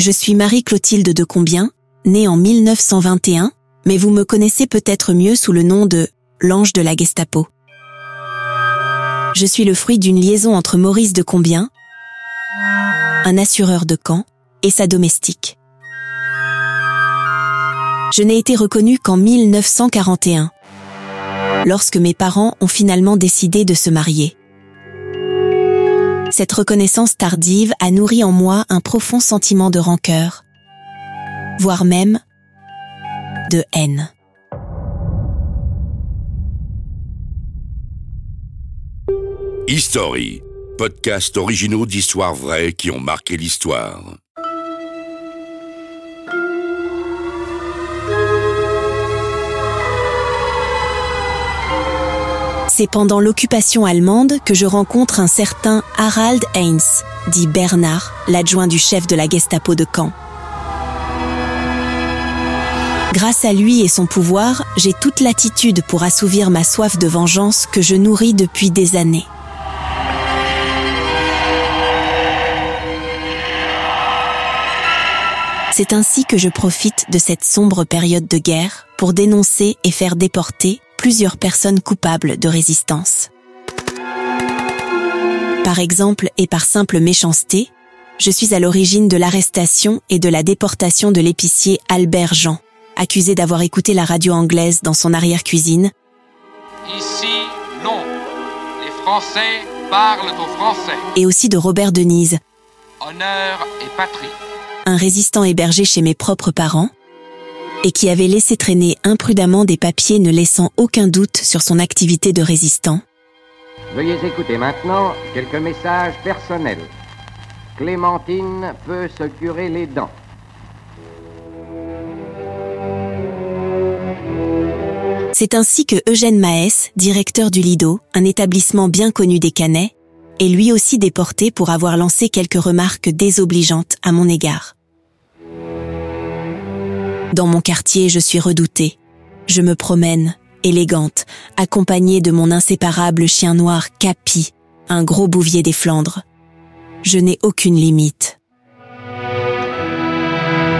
Je suis Marie-Clotilde de Combien, née en 1921, mais vous me connaissez peut-être mieux sous le nom de l'ange de la Gestapo. Je suis le fruit d'une liaison entre Maurice de Combien, un assureur de camp, et sa domestique. Je n'ai été reconnue qu'en 1941, lorsque mes parents ont finalement décidé de se marier. Cette reconnaissance tardive a nourri en moi un profond sentiment de rancœur, voire même de haine. History, podcast originaux d'histoires vraies qui ont marqué l'histoire. C'est pendant l'occupation allemande que je rencontre un certain Harald Heinz, dit Bernard, l'adjoint du chef de la Gestapo de Caen. Grâce à lui et son pouvoir, j'ai toute l'attitude pour assouvir ma soif de vengeance que je nourris depuis des années. C'est ainsi que je profite de cette sombre période de guerre pour dénoncer et faire déporter plusieurs personnes coupables de résistance. Par exemple et par simple méchanceté, je suis à l'origine de l'arrestation et de la déportation de l'épicier Albert Jean, accusé d'avoir écouté la radio anglaise dans son arrière-cuisine. Ici, non. Les Français parlent aux Français. Et aussi de Robert Denise, Honneur et patrie. un résistant hébergé chez mes propres parents, et qui avait laissé traîner imprudemment des papiers ne laissant aucun doute sur son activité de résistant. Veuillez écouter maintenant quelques messages personnels. Clémentine peut se curer les dents. C'est ainsi que Eugène Maès, directeur du Lido, un établissement bien connu des Canets, est lui aussi déporté pour avoir lancé quelques remarques désobligeantes à mon égard. Dans mon quartier, je suis redoutée. Je me promène, élégante, accompagnée de mon inséparable chien noir Capi, un gros bouvier des Flandres. Je n'ai aucune limite.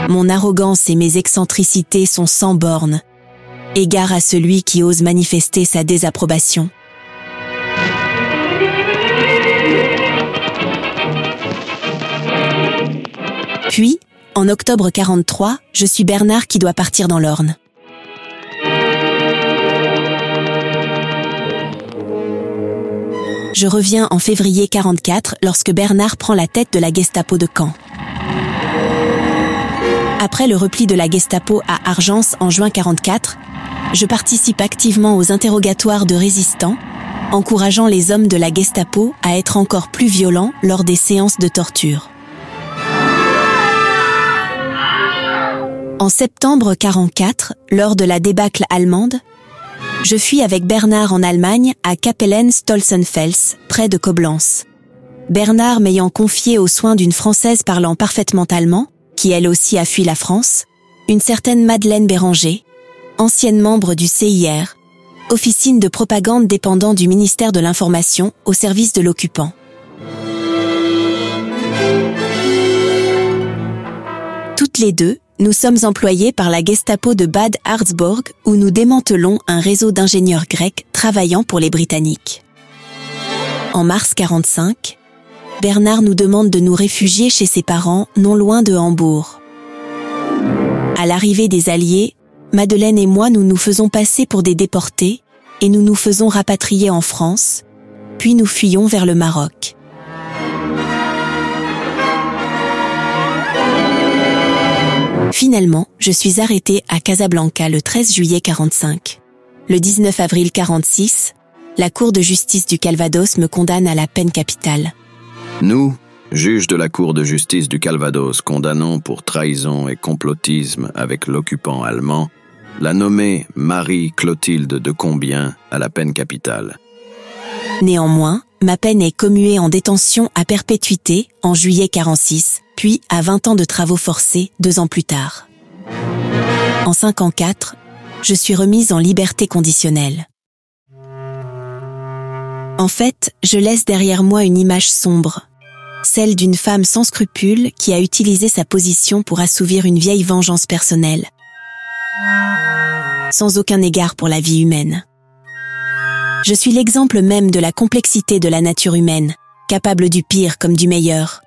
Mon arrogance et mes excentricités sont sans bornes. Égard à celui qui ose manifester sa désapprobation. Puis, en octobre 43, je suis Bernard qui doit partir dans l'Orne. Je reviens en février 44 lorsque Bernard prend la tête de la Gestapo de Caen. Après le repli de la Gestapo à Argence en juin 44, je participe activement aux interrogatoires de résistants, encourageant les hommes de la Gestapo à être encore plus violents lors des séances de torture. En septembre 44, lors de la débâcle allemande, je fuis avec Bernard en Allemagne à Kapellen-Stolzenfels, près de Coblence. Bernard m'ayant confié aux soins d'une Française parlant parfaitement allemand, qui elle aussi a fui la France, une certaine Madeleine Béranger, ancienne membre du CIR, officine de propagande dépendant du ministère de l'Information au service de l'occupant. Toutes les deux, nous sommes employés par la Gestapo de Bad Harzburg où nous démantelons un réseau d'ingénieurs grecs travaillant pour les Britanniques. En mars 45, Bernard nous demande de nous réfugier chez ses parents non loin de Hambourg. À l'arrivée des Alliés, Madeleine et moi nous nous faisons passer pour des déportés et nous nous faisons rapatrier en France, puis nous fuyons vers le Maroc. Finalement, je suis arrêtée à Casablanca le 13 juillet 45. Le 19 avril 46, la Cour de justice du Calvados me condamne à la peine capitale. Nous, juges de la Cour de justice du Calvados, condamnons pour trahison et complotisme avec l'occupant allemand, la nommée Marie-Clotilde de Combien à la peine capitale. Néanmoins, ma peine est commuée en détention à perpétuité en juillet 46, puis à 20 ans de travaux forcés deux ans plus tard. En 54, je suis remise en liberté conditionnelle. En fait, je laisse derrière moi une image sombre, celle d'une femme sans scrupules qui a utilisé sa position pour assouvir une vieille vengeance personnelle, sans aucun égard pour la vie humaine. Je suis l'exemple même de la complexité de la nature humaine, capable du pire comme du meilleur.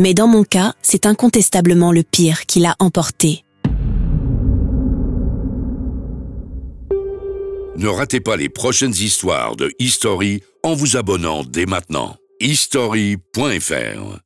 Mais dans mon cas, c'est incontestablement le pire qui l'a emporté. Ne ratez pas les prochaines histoires de History en vous abonnant dès maintenant. history.fr